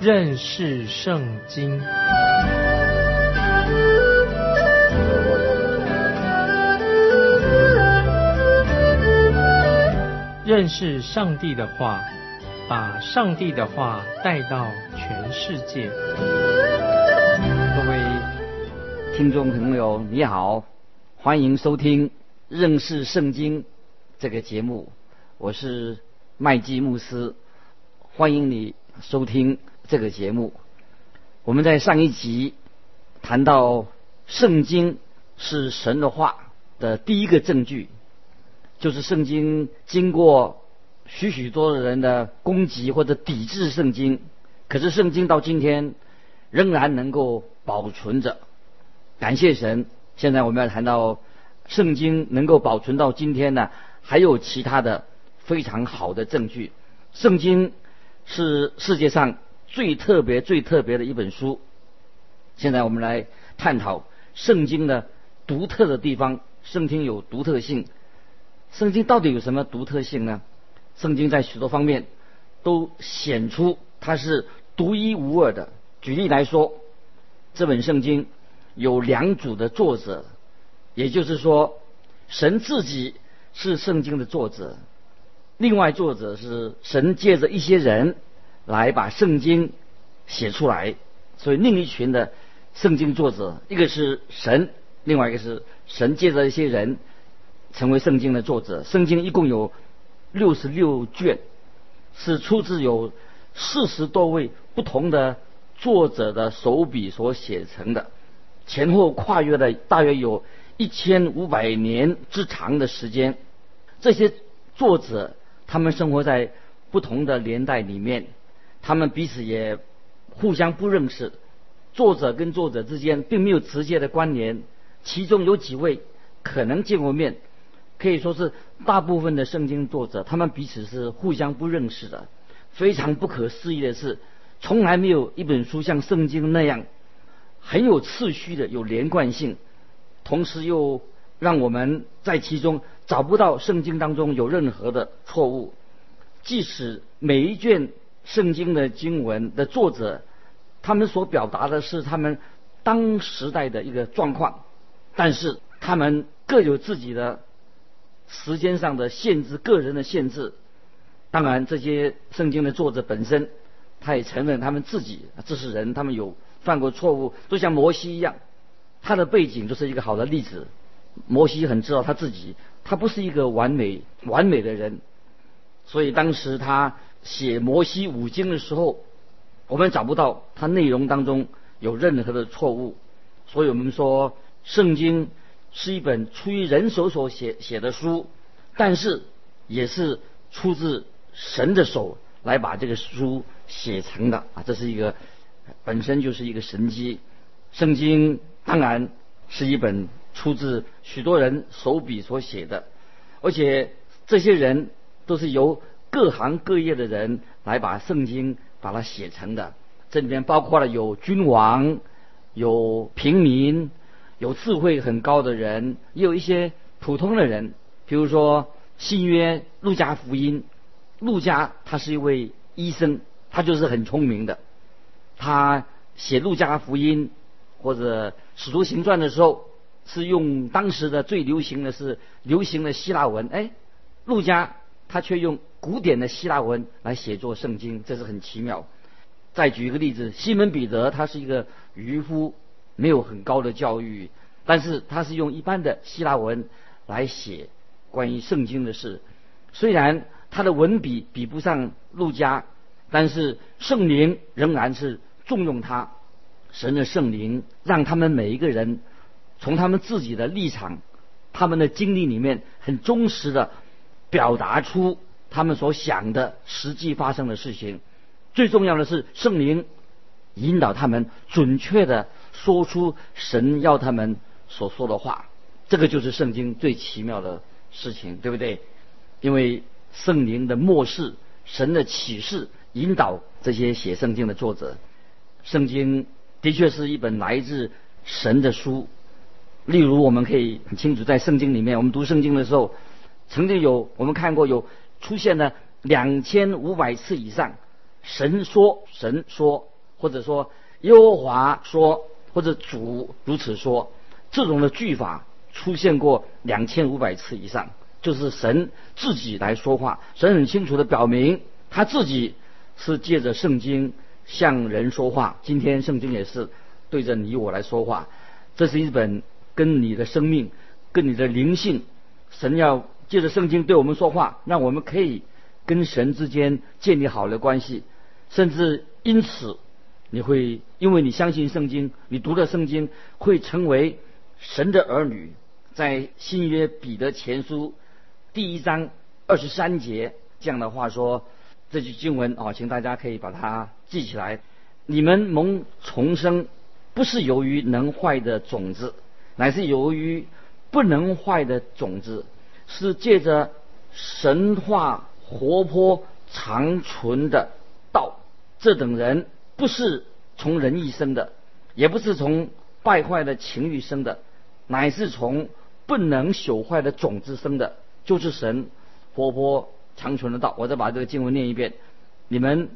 认识圣经。认识上帝的话，把上帝的话带到全世界。各位听众朋友，你好，欢迎收听《认识圣经》这个节目，我是麦基牧师，欢迎你收听这个节目。我们在上一集谈到圣经是神的话的第一个证据。就是圣经经过许许多的人的攻击或者抵制圣经，可是圣经到今天仍然能够保存着。感谢神！现在我们要谈到圣经能够保存到今天呢，还有其他的非常好的证据。圣经是世界上最特别、最特别的一本书。现在我们来探讨圣经的独特的地方。圣经有独特性。圣经到底有什么独特性呢？圣经在许多方面都显出它是独一无二的。举例来说，这本圣经有两组的作者，也就是说，神自己是圣经的作者，另外作者是神借着一些人来把圣经写出来。所以另一群的圣经作者，一个是神，另外一个是神借着一些人。成为圣经的作者，圣经一共有六十六卷，是出自有四十多位不同的作者的手笔所写成的，前后跨越了大约有一千五百年之长的时间。这些作者他们生活在不同的年代里面，他们彼此也互相不认识，作者跟作者之间并没有直接的关联，其中有几位可能见过面。可以说是大部分的圣经作者，他们彼此是互相不认识的。非常不可思议的是，从来没有一本书像圣经那样很有次序的、有连贯性，同时又让我们在其中找不到圣经当中有任何的错误。即使每一卷圣经的经文的作者，他们所表达的是他们当时代的一个状况，但是他们各有自己的。时间上的限制，个人的限制。当然，这些圣经的作者本身，他也承认他们自己这是人，他们有犯过错误，就像摩西一样。他的背景就是一个好的例子。摩西很知道他自己，他不是一个完美完美的人，所以当时他写摩西五经的时候，我们找不到他内容当中有任何的错误。所以我们说圣经。是一本出于人手所写写的书，但是也是出自神的手来把这个书写成的啊！这是一个本身就是一个神机。圣经当然是一本出自许多人手笔所写的，而且这些人都是由各行各业的人来把圣经把它写成的。这里面包括了有君王，有平民。有智慧很高的人，也有一些普通的人。比如说新约路加福音，路加他是一位医生，他就是很聪明的。他写路加福音或者使徒行传的时候，是用当时的最流行的是流行的希腊文。哎，路加他却用古典的希腊文来写作圣经，这是很奇妙。再举一个例子，西门彼得他是一个渔夫。没有很高的教育，但是他是用一般的希腊文来写关于圣经的事。虽然他的文笔比不上路加，但是圣灵仍然是重用他。神的圣灵让他们每一个人从他们自己的立场、他们的经历里面，很忠实的表达出他们所想的实际发生的事情。最重要的是，圣灵引导他们准确的。说出神要他们所说的话，这个就是圣经最奇妙的事情，对不对？因为圣灵的漠视、神的启示，引导这些写圣经的作者。圣经的确是一本来自神的书。例如，我们可以很清楚，在圣经里面，我们读圣经的时候，曾经有我们看过有出现了两千五百次以上，神说，神说，或者说耶和华说，或者主如此说，这种的句法出现过两千五百次以上，就是神自己来说话。神很清楚的表明，他自己是借着圣经向人说话。今天圣经也是对着你我来说话。这是一本跟你的生命、跟你的灵性，神要借着圣经对我们说话，让我们可以跟神之间建立好的关系，甚至因此。你会因为你相信圣经，你读了圣经，会成为神的儿女。在新约彼得前书第一章二十三节这样的话说，这句经文哦，请大家可以把它记起来。你们蒙重生，不是由于能坏的种子，乃是由于不能坏的种子，是借着神话活泼长存的道。这等人。不是从人意生的，也不是从败坏的情欲生的，乃是从不能朽坏的种子生的，就是神活泼长存的道。我再把这个经文念一遍：你们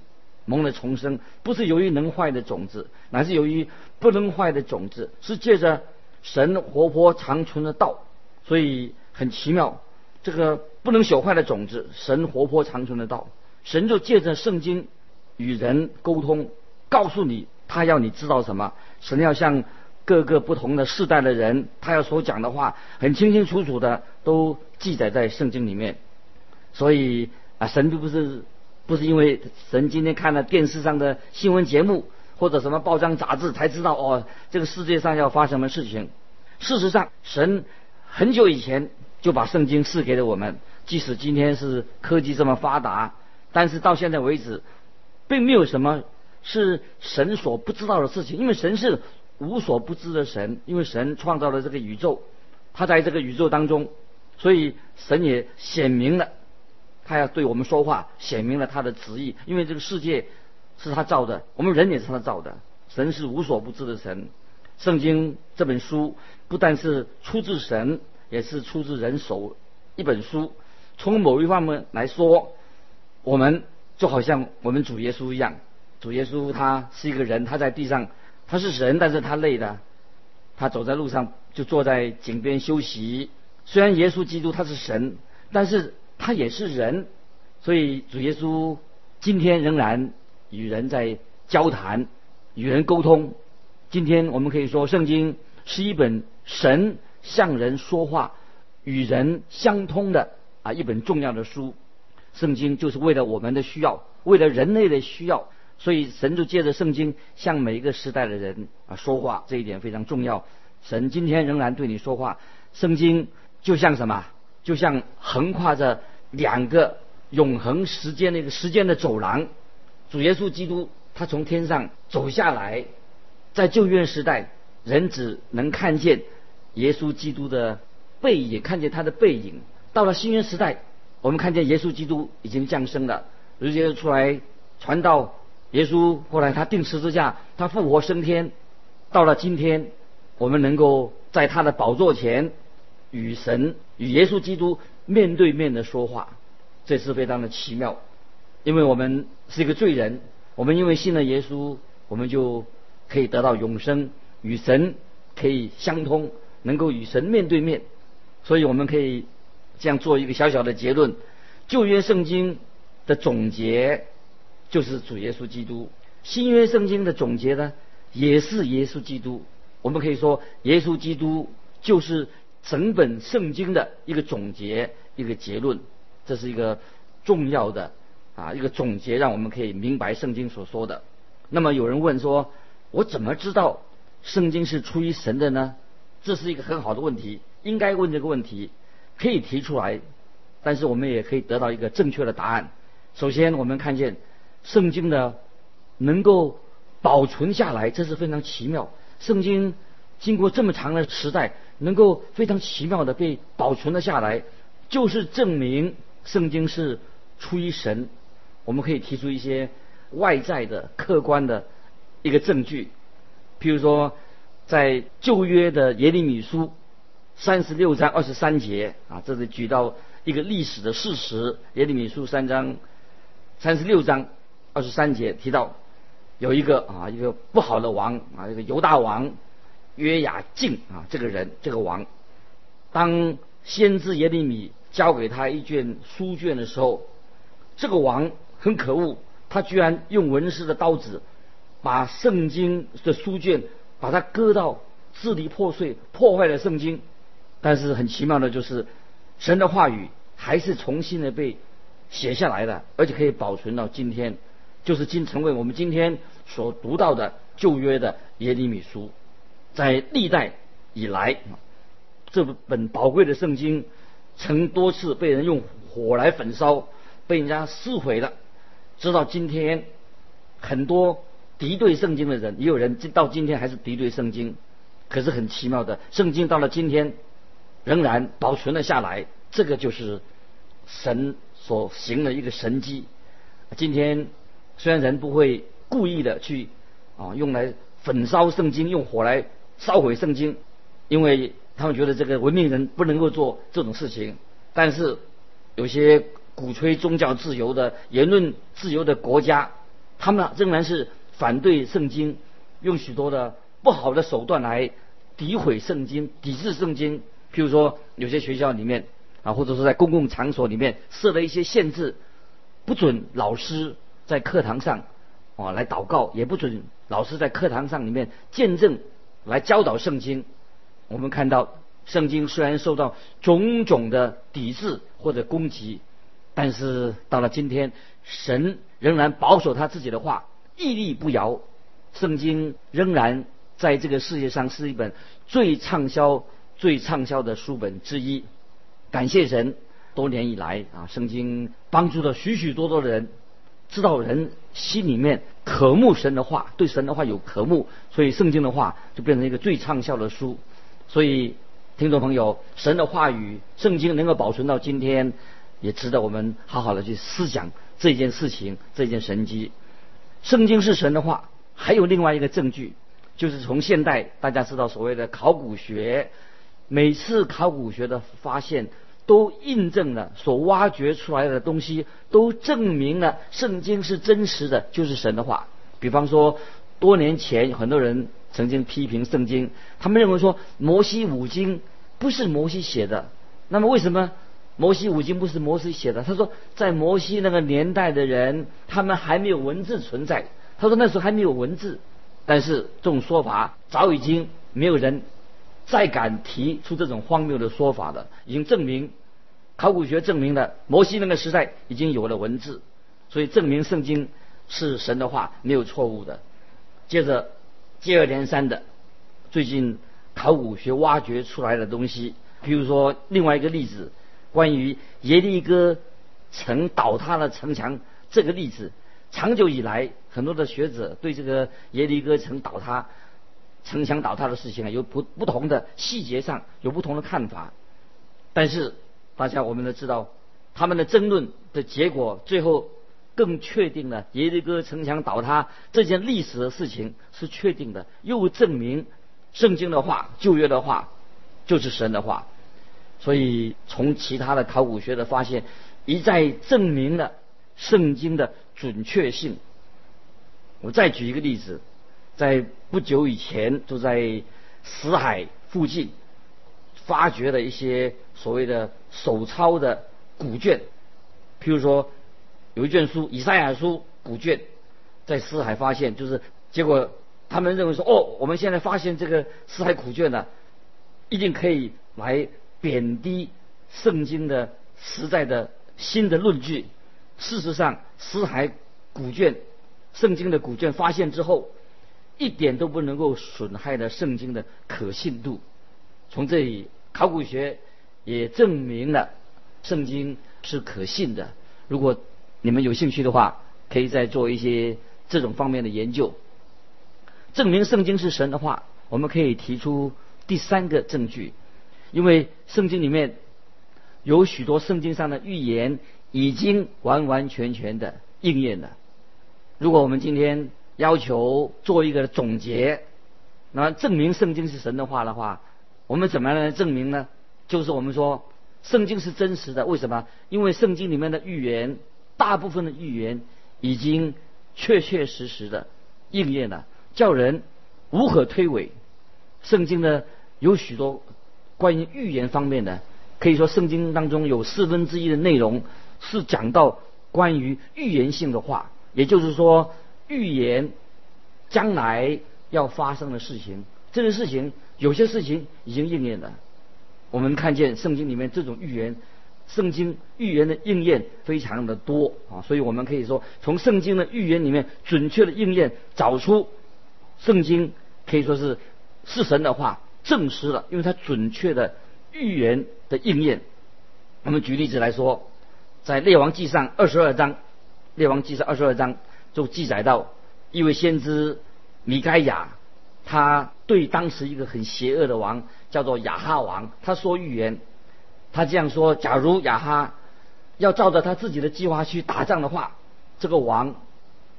蒙了重生，不是由于能坏的种子，乃是由于不能坏的种子，是借着神活泼长存的道。所以很奇妙，这个不能朽坏的种子，神活泼长存的道，神就借着圣经与人沟通。告诉你，他要你知道什么？神要向各个不同的世代的人，他要所讲的话，很清清楚楚的都记载在圣经里面。所以啊，神并不是不是因为神今天看了电视上的新闻节目或者什么报章杂志才知道哦，这个世界上要发生什么事情。事实上，神很久以前就把圣经赐给了我们。即使今天是科技这么发达，但是到现在为止，并没有什么。是神所不知道的事情，因为神是无所不知的神，因为神创造了这个宇宙，他在这个宇宙当中，所以神也显明了，他要对我们说话，显明了他的旨意。因为这个世界是他造的，我们人也是他造的，神是无所不知的神。圣经这本书不但是出自神，也是出自人手一本书。从某一方面来说，我们就好像我们主耶稣一样。主耶稣他是一个人，他在地上，他是神，但是他累的，他走在路上就坐在井边休息。虽然耶稣基督他是神，但是他也是人，所以主耶稣今天仍然与人在交谈，与人沟通。今天我们可以说，圣经是一本神向人说话、与人相通的啊一本重要的书。圣经就是为了我们的需要，为了人类的需要。所以神就借着圣经向每一个时代的人啊说话，这一点非常重要。神今天仍然对你说话。圣经就像什么？就像横跨着两个永恒时间的一个时间的走廊。主耶稣基督他从天上走下来，在旧约时代，人只能看见耶稣基督的背影，看见他的背影。到了新约时代，我们看见耶稣基督已经降生了，直接出来传道。耶稣后来他定十字架，他复活升天，到了今天，我们能够在他的宝座前与神与耶稣基督面对面的说话，这是非常的奇妙。因为我们是一个罪人，我们因为信了耶稣，我们就可以得到永生，与神可以相通，能够与神面对面。所以我们可以这样做一个小小的结论：旧约圣经的总结。就是主耶稣基督，新约圣经的总结呢，也是耶稣基督。我们可以说，耶稣基督就是整本圣经的一个总结，一个结论。这是一个重要的啊，一个总结，让我们可以明白圣经所说的。那么有人问说，我怎么知道圣经是出于神的呢？这是一个很好的问题，应该问这个问题，可以提出来，但是我们也可以得到一个正确的答案。首先，我们看见。圣经的能够保存下来，这是非常奇妙。圣经经过这么长的时代，能够非常奇妙的被保存了下来，就是证明圣经是出于神。我们可以提出一些外在的、客观的一个证据，譬如说，在旧约的耶利米书三十六章二十三节啊，这是举到一个历史的事实。耶利米书三章三十六章。二十三节提到，有一个啊一个不好的王啊，一个犹大王约雅敬啊，这个人这个王，当先知耶利米交给他一卷书卷的时候，这个王很可恶，他居然用文士的刀子把圣经的书卷把它割到支离破碎，破坏了圣经。但是很奇妙的就是，神的话语还是重新的被写下来的，而且可以保存到今天，就是今成为我们今天所读到的旧约的耶利米书。在历代以来，这本宝贵的圣经曾多次被人用火来焚烧，被人家撕毁了。直到今天，很多敌对圣经的人，也有人到今天还是敌对圣经。可是很奇妙的，圣经到了今天。仍然保存了下来，这个就是神所行的一个神迹。今天虽然人不会故意的去啊用来焚烧圣经，用火来烧毁圣经，因为他们觉得这个文明人不能够做这种事情。但是有些鼓吹宗教自由的言论自由的国家，他们仍然是反对圣经，用许多的不好的手段来诋毁圣经、抵制圣经。譬如说，有些学校里面啊，或者说在公共场所里面设了一些限制，不准老师在课堂上啊来祷告，也不准老师在课堂上里面见证来教导圣经。我们看到圣经虽然受到种种的抵制或者攻击，但是到了今天，神仍然保守他自己的话，屹立不摇。圣经仍然在这个世界上是一本最畅销。最畅销的书本之一，感谢神，多年以来啊，圣经帮助了许许多多的人，知道人心里面渴慕神的话，对神的话有渴慕，所以圣经的话就变成一个最畅销的书。所以，听众朋友，神的话语，圣经能够保存到今天，也值得我们好好的去思想这件事情，这件神迹。圣经是神的话，还有另外一个证据，就是从现代大家知道所谓的考古学。每次考古学的发现，都印证了所挖掘出来的东西，都证明了圣经是真实的，就是神的话。比方说，多年前很多人曾经批评圣经，他们认为说摩西五经不是摩西写的。那么为什么摩西五经不是摩西写的？他说，在摩西那个年代的人，他们还没有文字存在。他说那时候还没有文字，但是这种说法早已经没有人。再敢提出这种荒谬的说法的，已经证明，考古学证明了摩西那个时代已经有了文字，所以证明圣经是神的话没有错误的。接着接二连三的，最近考古学挖掘出来的东西，比如说另外一个例子，关于耶利哥城倒塌的城墙这个例子，长久以来很多的学者对这个耶利哥城倒塌。城墙倒塌的事情啊，有不不同的细节上有不同的看法，但是大家我们都知道，他们的争论的结果最后更确定了耶利哥城墙倒塌这件历史的事情是确定的，又证明圣经的话、旧约的话就是神的话，所以从其他的考古学的发现一再证明了圣经的准确性。我再举一个例子。在不久以前，就在死海附近发掘了一些所谓的手抄的古卷，譬如说有一卷书《以赛亚书》古卷，在死海发现，就是结果他们认为说，哦，我们现在发现这个死海古卷呢，一定可以来贬低圣经的实在的新的论据。事实上，死海古卷、圣经的古卷发现之后。一点都不能够损害了圣经的可信度。从这里，考古学也证明了圣经是可信的。如果你们有兴趣的话，可以再做一些这种方面的研究，证明圣经是神的话。我们可以提出第三个证据，因为圣经里面有许多圣经上的预言已经完完全全的应验了。如果我们今天，要求做一个总结，那证明圣经是神的话的话，我们怎么样来证明呢？就是我们说圣经是真实的，为什么？因为圣经里面的预言，大部分的预言已经确确实实的应验了，叫人无可推诿。圣经呢有许多关于预言方面的，可以说圣经当中有四分之一的内容是讲到关于预言性的话，也就是说预言将来要发生的事情。这个事情有些事情已经应验了，我们看见圣经里面这种预言，圣经预言的应验非常的多啊，所以我们可以说从圣经的预言里面准确的应验找出圣经可以说是是神的话证实了，因为它准确的预言的应验。我们举例子来说，在列王记上二十二章，列王记上二十二章就记载到一位先知米该亚。他对当时一个很邪恶的王叫做亚哈王，他说预言，他这样说：假如亚哈要照着他自己的计划去打仗的话，这个王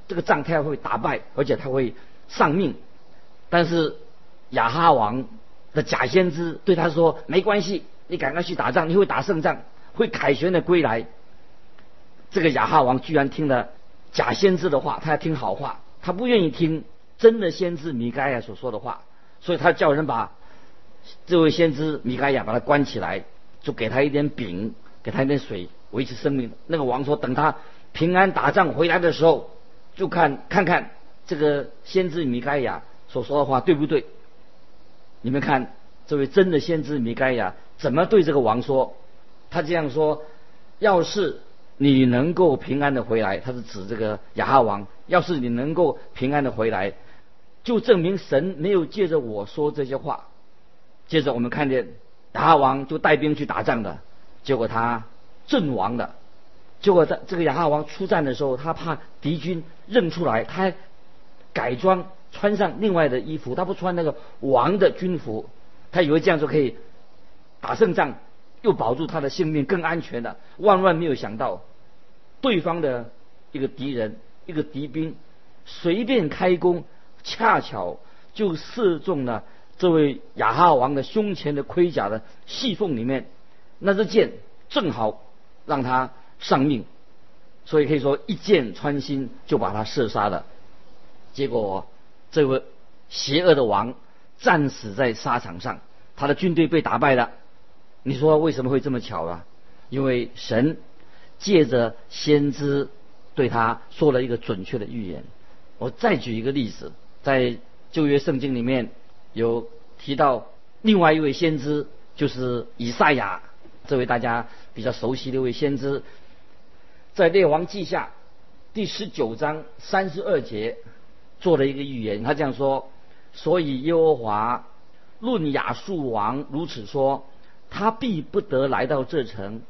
这个仗他会打败，而且他会丧命。但是亚哈王的假先知对他说：没关系，你赶快去打仗，你会打胜仗，会凯旋的归来。这个亚哈王居然听了假先知的话，他要听好话，他不愿意听。真的先知米该亚所说的话，所以他叫人把这位先知米该亚把他关起来，就给他一点饼，给他一点水，维持生命。那个王说，等他平安打仗回来的时候，就看看看这个先知米该亚所说的话对不对。你们看，这位真的先知米该亚怎么对这个王说？他这样说：要是你能够平安的回来，他是指这个亚哈王。要是你能够平安的回来。就证明神没有借着我说这些话。接着我们看见亚王就带兵去打仗的，结果他阵亡了。结果在这个亚哈王出战的时候，他怕敌军认出来，他改装穿上另外的衣服，他不穿那个王的军服，他以为这样就可以打胜仗，又保住他的性命，更安全的。万万没有想到，对方的一个敌人，一个敌兵，随便开弓。恰巧就射中了这位亚哈王的胸前的盔甲的细缝里面，那支箭正好让他丧命，所以可以说一箭穿心就把他射杀了。结果这位邪恶的王战死在沙场上，他的军队被打败了。你说为什么会这么巧啊？因为神借着先知对他说了一个准确的预言。我再举一个例子。在旧约圣经里面有提到另外一位先知，就是以赛亚，这位大家比较熟悉的一位先知，在列王记下第十九章三十二节做了一个预言，他这样说：所以耶和华论亚述王如此说，他必不得来到这城，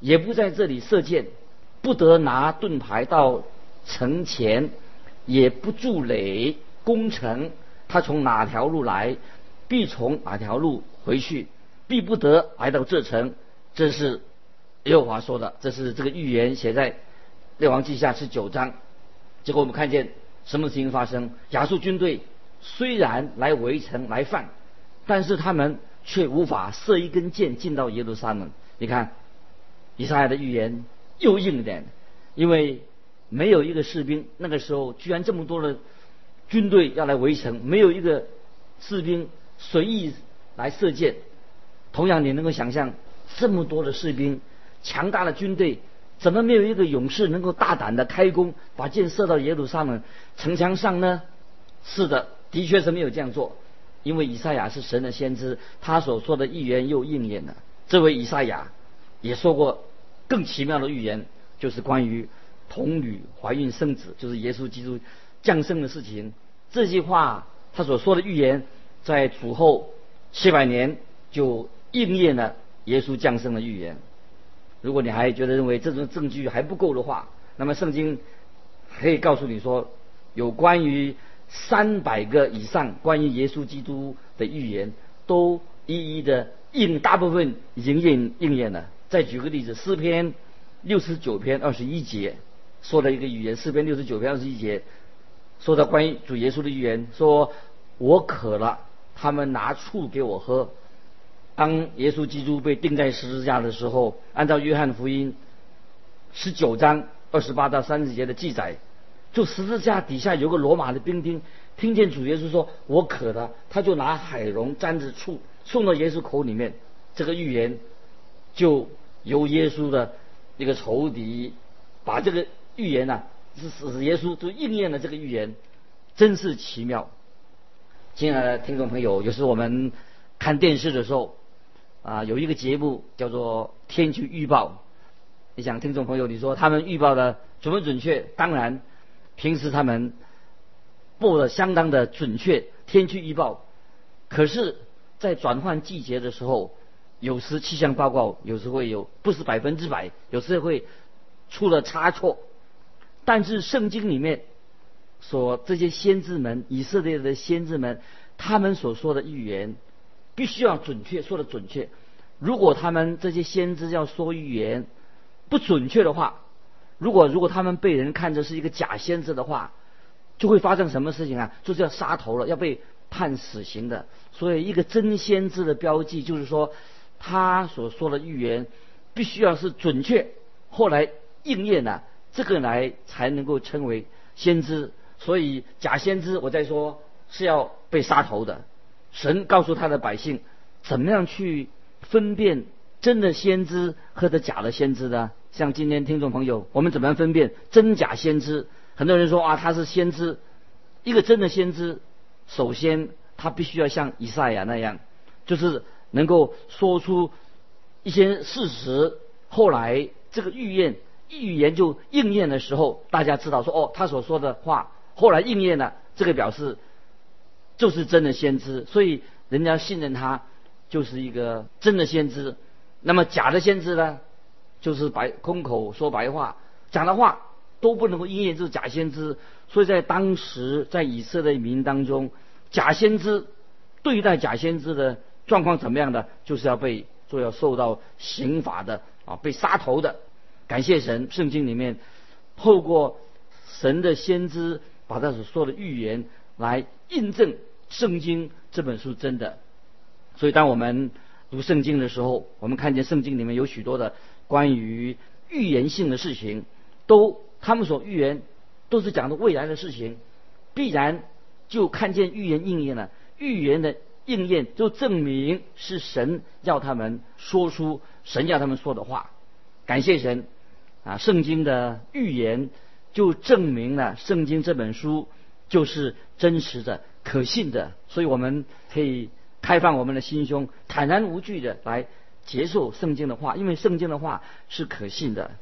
也不在这里射箭，不得拿盾牌到城前，也不筑垒。攻城，他从哪条路来，必从哪条路回去，必不得来到这城。这是耶和华说的，这是这个预言写在列王记下十九章。结果我们看见什么事情发生？亚述军队虽然来围城来犯，但是他们却无法射一根箭进到耶路撒冷。你看，以赛亚的预言又硬一点，因为没有一个士兵，那个时候居然这么多的。军队要来围城，没有一个士兵随意来射箭。同样，你能够想象这么多的士兵，强大的军队，怎么没有一个勇士能够大胆的开弓，把箭射到耶路撒冷城墙上呢？是的，的确是没有这样做。因为以赛亚是神的先知，他所说的预言又应验了。这位以赛亚也说过更奇妙的预言，就是关于童女怀孕生子，就是耶稣基督。降生的事情，这句话他所说的预言，在主后七百年就应验了耶稣降生的预言。如果你还觉得认为这种证据还不够的话，那么圣经可以告诉你说，有关于三百个以上关于耶稣基督的预言，都一一的应大部分已经应应验了。再举个例子，诗篇六十九篇二十一节说了一个预言，诗篇六十九篇二十一节。说到关于主耶稣的预言，说我渴了，他们拿醋给我喝。当耶稣基督被钉在十字架的时候，按照约翰福音十九章二十八到三十节的记载，就十字架底下有个罗马的兵丁，听见主耶稣说“我渴了”，他就拿海蓉沾着醋送到耶稣口里面。这个预言就由耶稣的一个仇敌把这个预言呢，是使耶稣就应验了这个预言，真是奇妙。亲爱的听众朋友，有时我们看电视的时候啊，有一个节目叫做《天气预报》。你想，听众朋友，你说他们预报的准不准确？当然。平时他们播的相当的准确，天气预报。可是，在转换季节的时候，有时气象报告有时会有不是百分之百，有时会出了差错。但是圣经里面说，这些先知们，以色列的先知们，他们所说的预言必须要准确，说的准确。如果他们这些先知要说预言不准确的话，如果如果他们被人看作是一个假先知的话，就会发生什么事情啊？就是要杀头了，要被判死刑的。所以，一个真先知的标记就是说，他所说的预言必须要是准确，后来应验了，这个来才能够称为先知。所以，假先知我在说是要被杀头的。神告诉他的百姓，怎么样去分辨真的先知和的假的先知呢？像今天听众朋友，我们怎么样分辨真假先知？很多人说啊，他是先知。一个真的先知，首先他必须要像以赛亚那样，就是能够说出一些事实。后来这个预言预言就应验的时候，大家知道说哦，他所说的话后来应验了，这个表示就是真的先知。所以人家信任他，就是一个真的先知。那么假的先知呢？就是白空口说白话，讲的话都不能够应验，就是假先知。所以在当时在以色列民当中，假先知对待假先知的状况怎么样的，就是要被就要受到刑罚的啊，被杀头的。感谢神，圣经里面透过神的先知把他所说的预言来印证圣经这本书真的。所以当我们读圣经的时候，我们看见圣经里面有许多的。关于预言性的事情，都他们所预言都是讲的未来的事情，必然就看见预言应验了。预言的应验就证明是神要他们说出神要他们说的话。感谢神啊！圣经的预言就证明了圣经这本书就是真实的、可信的，所以我们可以开放我们的心胸，坦然无惧的来。接受圣经的话，因为圣经的话是可信的。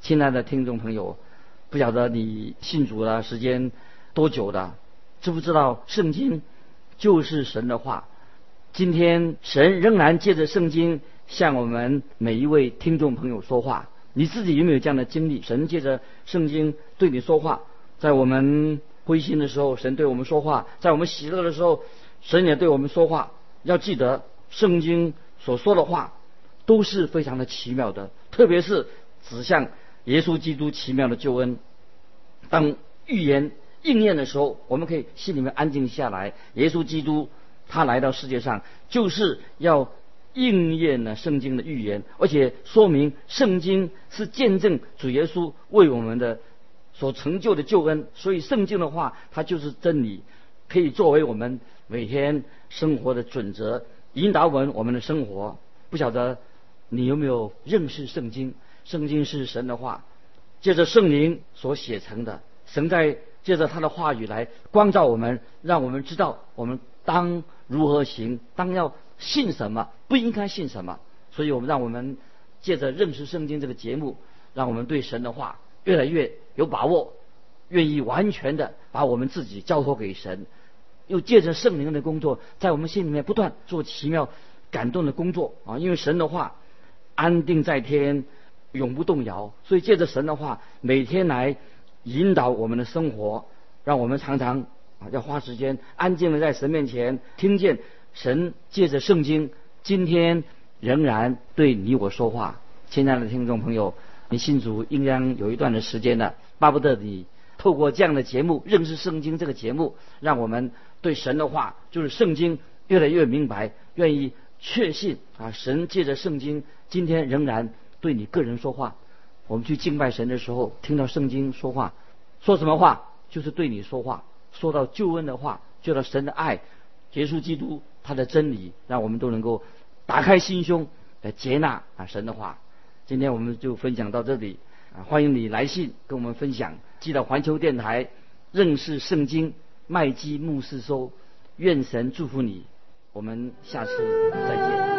亲爱的听众朋友，不晓得你信主的时间多久的，知不知道圣经就是神的话？今天神仍然借着圣经向我们每一位听众朋友说话。你自己有没有这样的经历？神借着圣经对你说话，在我们灰心的时候，神对我们说话；在我们喜乐的时候，神也对我们说话。要记得圣经。所说的话都是非常的奇妙的，特别是指向耶稣基督奇妙的救恩。当预言应验的时候，我们可以心里面安静下来。耶稣基督他来到世界上，就是要应验了圣经的预言，而且说明圣经是见证主耶稣为我们的所成就的救恩。所以圣经的话，它就是真理，可以作为我们每天生活的准则。引导我们我们的生活，不晓得你有没有认识圣经？圣经是神的话，借着圣灵所写成的。神在借着他的话语来光照我们，让我们知道我们当如何行，当要信什么，不应该信什么。所以我们让我们借着认识圣经这个节目，让我们对神的话越来越有把握，愿意完全的把我们自己交托给神。又借着圣灵的工作，在我们心里面不断做奇妙、感动的工作啊！因为神的话安定在天，永不动摇，所以借着神的话，每天来引导我们的生活，让我们常常啊要花时间安静的在神面前，听见神借着圣经，今天仍然对你我说话。亲爱的听众朋友，你信主应当有一段的时间了，巴不得你透过这样的节目认识圣经这个节目，让我们。对神的话，就是圣经越来越明白，愿意确信啊！神借着圣经，今天仍然对你个人说话。我们去敬拜神的时候，听到圣经说话，说什么话？就是对你说话，说到救恩的话，就到神的爱，结束基督他的真理，让我们都能够打开心胸来接纳啊神的话。今天我们就分享到这里啊，欢迎你来信跟我们分享，记得环球电台认识圣经麦基牧师说，愿神祝福你，我们下次再见。